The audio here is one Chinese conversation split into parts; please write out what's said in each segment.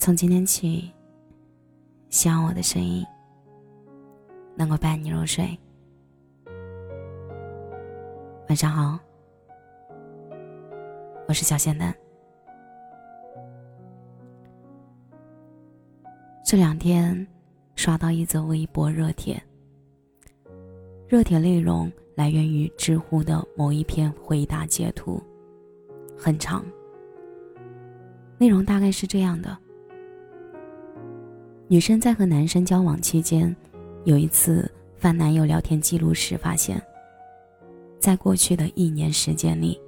从今天起，希望我的声音能够伴你入睡。晚上好，我是小仙丹。这两天刷到一则微博热帖，热帖内容来源于知乎的某一篇回答截图，很长。内容大概是这样的：女生在和男生交往期间，有一次翻男友聊天记录时发现，在过去的一年时间里，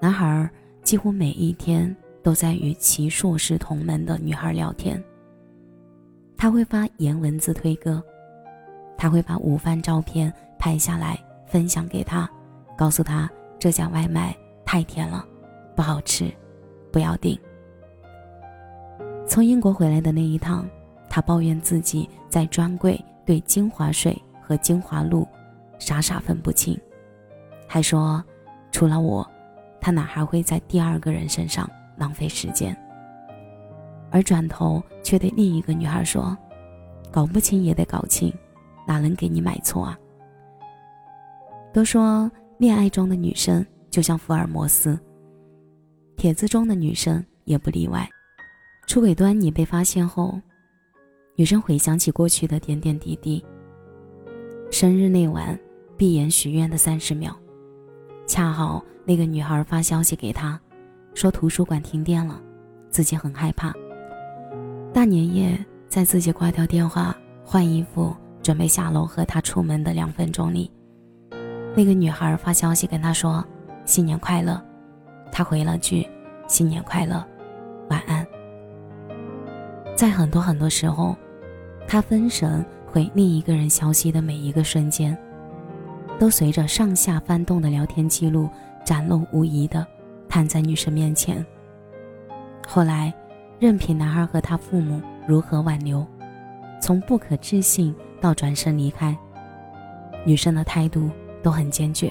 男孩几乎每一天都在与其硕士同门的女孩聊天。他会发颜文字推歌，他会把午饭照片拍下来分享给他，告诉他这家外卖太甜了，不好吃，不要订。从英国回来的那一趟，他抱怨自己在专柜对精华水和精华露傻傻分不清，还说除了我，他哪还会在第二个人身上浪费时间。而转头却对另一个女孩说：“搞不清也得搞清，哪能给你买错啊？”都说恋爱中的女生就像福尔摩斯，帖子中的女生也不例外。出轨端倪被发现后，女生回想起过去的点点滴滴。生日那晚，闭眼许愿的三十秒，恰好那个女孩发消息给他，说图书馆停电了，自己很害怕。大年夜，在自己挂掉电话、换衣服、准备下楼和他出门的两分钟里，那个女孩发消息跟他说：“新年快乐。”他回了句：“新年快乐，晚安。”在很多很多时候，他分神回另一个人消息的每一个瞬间，都随着上下翻动的聊天记录展露无遗的摊在女生面前。后来。任凭男孩和他父母如何挽留，从不可置信到转身离开，女生的态度都很坚决。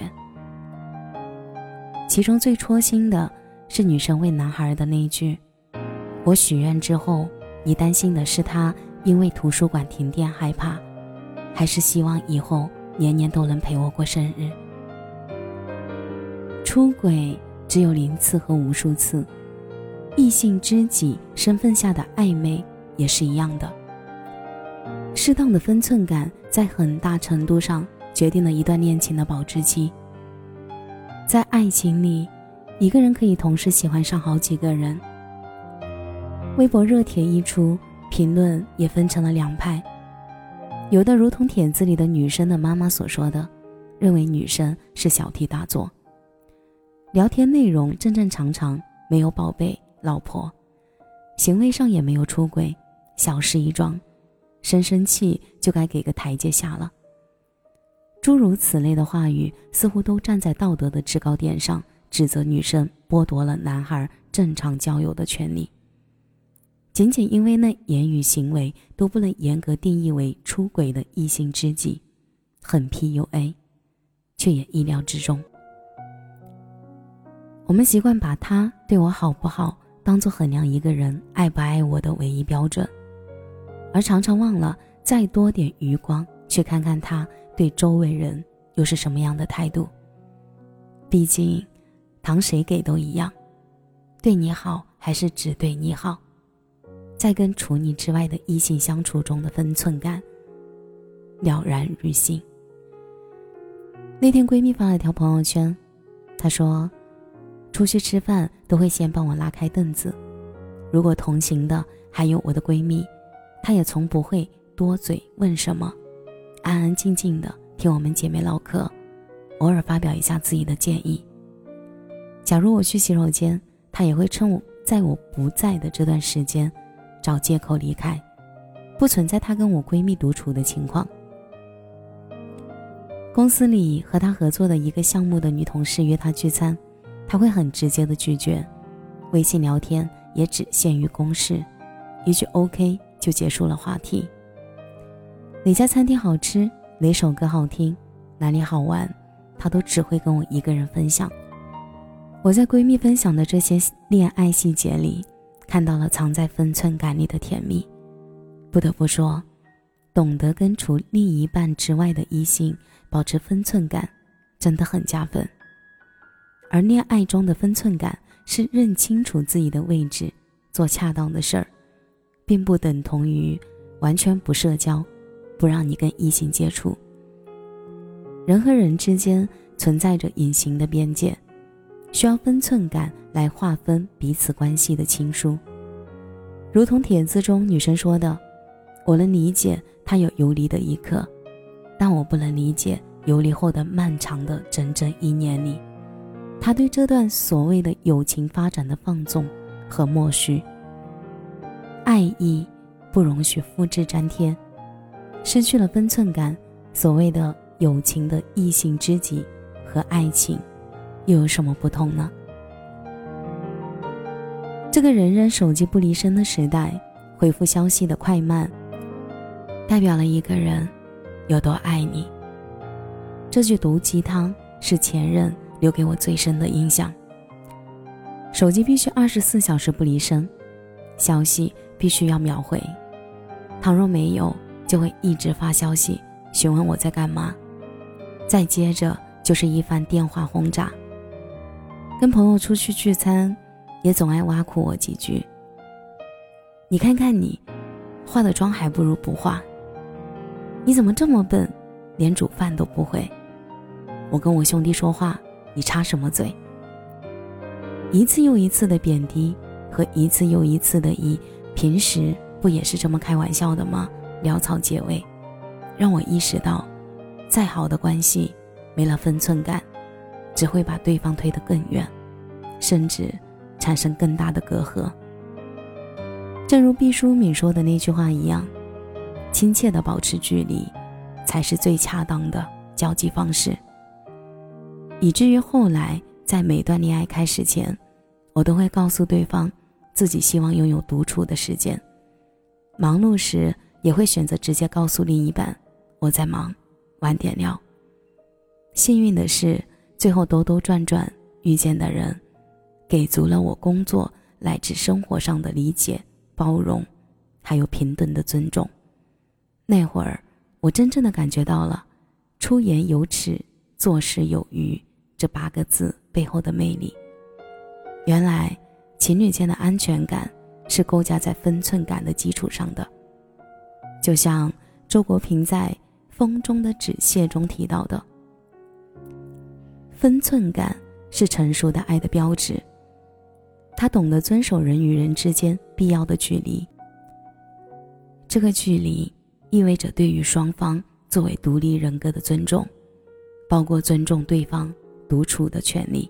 其中最戳心的是女生问男孩的那一句：“我许愿之后，你担心的是他因为图书馆停电害怕，还是希望以后年年都能陪我过生日？”出轨只有零次和无数次。异性知己身份下的暧昧也是一样的。适当的分寸感，在很大程度上决定了一段恋情的保质期。在爱情里，一个人可以同时喜欢上好几个人。微博热帖一出，评论也分成了两派，有的如同帖子里的女生的妈妈所说的，认为女生是小题大做，聊天内容正正常常，没有宝贝。老婆，行为上也没有出轨，小事一桩，生生气就该给个台阶下了。诸如此类的话语，似乎都站在道德的制高点上，指责女生剥夺了男孩正常交友的权利。仅仅因为那言语行为都不能严格定义为出轨的异性知己，很 PUA，却也意料之中。我们习惯把他对我好不好。当做衡量一个人爱不爱我的唯一标准，而常常忘了再多点余光去看看他对周围人又是什么样的态度。毕竟，糖谁给都一样，对你好还是只对你好，在跟除你之外的异性相处中的分寸感了然于心。那天闺蜜发了条朋友圈，她说。出去吃饭都会先帮我拉开凳子，如果同行的还有我的闺蜜，她也从不会多嘴问什么，安安静静的听我们姐妹唠嗑，偶尔发表一下自己的建议。假如我去洗手间，她也会趁我在我不在的这段时间，找借口离开，不存在她跟我闺蜜独处的情况。公司里和她合作的一个项目的女同事约她聚餐。他会很直接的拒绝，微信聊天也只限于公事，一句 OK 就结束了话题。哪家餐厅好吃，哪首歌好听，哪里好玩，他都只会跟我一个人分享。我在闺蜜分享的这些恋爱细节里，看到了藏在分寸感里的甜蜜。不得不说，懂得跟除另一半之外的异性保持分寸感，真的很加分。而恋爱中的分寸感是认清楚自己的位置，做恰当的事儿，并不等同于完全不社交，不让你跟异性接触。人和人之间存在着隐形的边界，需要分寸感来划分彼此关系的亲疏。如同帖子中女生说的。我能理解他有游离的一刻，但我不能理解游离后的漫长的整整一年里，他对这段所谓的友情发展的放纵和默许。爱意不容许复制粘贴，失去了分寸感。所谓的友情的异性知己和爱情，又有什么不同呢？这个人人手机不离身的时代，回复消息的快慢。代表了一个人有多爱你。这句毒鸡汤是前任留给我最深的印象。手机必须二十四小时不离身，消息必须要秒回。倘若没有，就会一直发消息询问我在干嘛。再接着就是一番电话轰炸。跟朋友出去聚餐，也总爱挖苦我几句。你看看你，化的妆还不如不化。你怎么这么笨，连煮饭都不会？我跟我兄弟说话，你插什么嘴？一次又一次的贬低和一次又一次的以平时不也是这么开玩笑的吗？潦草结尾，让我意识到，再好的关系，没了分寸感，只会把对方推得更远，甚至产生更大的隔阂。正如毕淑敏说的那句话一样。亲切的保持距离，才是最恰当的交际方式。以至于后来，在每段恋爱开始前，我都会告诉对方，自己希望拥有独处的时间。忙碌时，也会选择直接告诉另一半，我在忙，晚点聊。幸运的是，最后兜兜转转遇见的人，给足了我工作乃至生活上的理解、包容，还有平等的尊重。那会儿，我真正的感觉到了“出言有尺，做事有余”这八个字背后的魅力。原来，情侣间的安全感是构架在分寸感的基础上的。就像周国平在《风中的纸屑》中提到的：“分寸感是成熟的爱的标志。他懂得遵守人与人之间必要的距离。这个距离。”意味着对于双方作为独立人格的尊重，包括尊重对方独处的权利。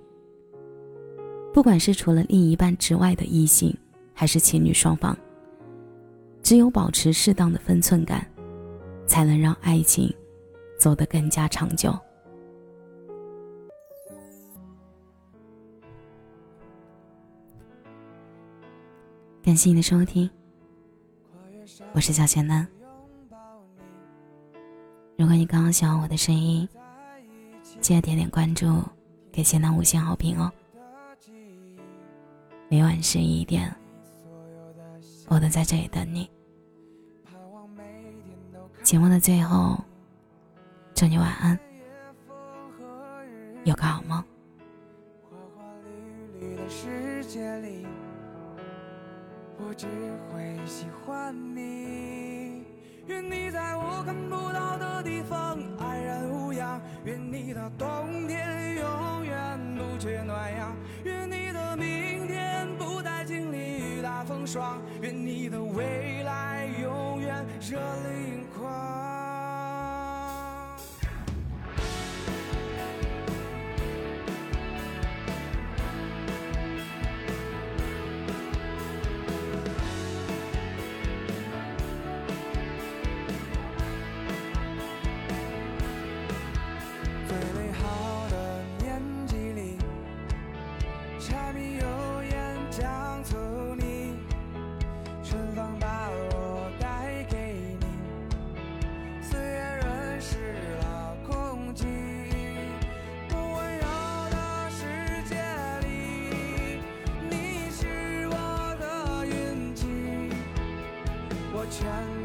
不管是除了另一半之外的异性，还是情侣双方，只有保持适当的分寸感，才能让爱情走得更加长久。感谢你的收听，我是小贤男。如果你刚刚喜欢我的声音，记得点点关注，给贤男五星好评哦。每晚十一点，我都在这里等你。节目的最后，祝你晚安，有个好梦。我只会喜欢你。愿你在我看不到的地方安然无恙，愿你的冬天永远不缺暖阳，愿你的明天不再经历雨打风霜，愿你的未来永远热泪盈眶。全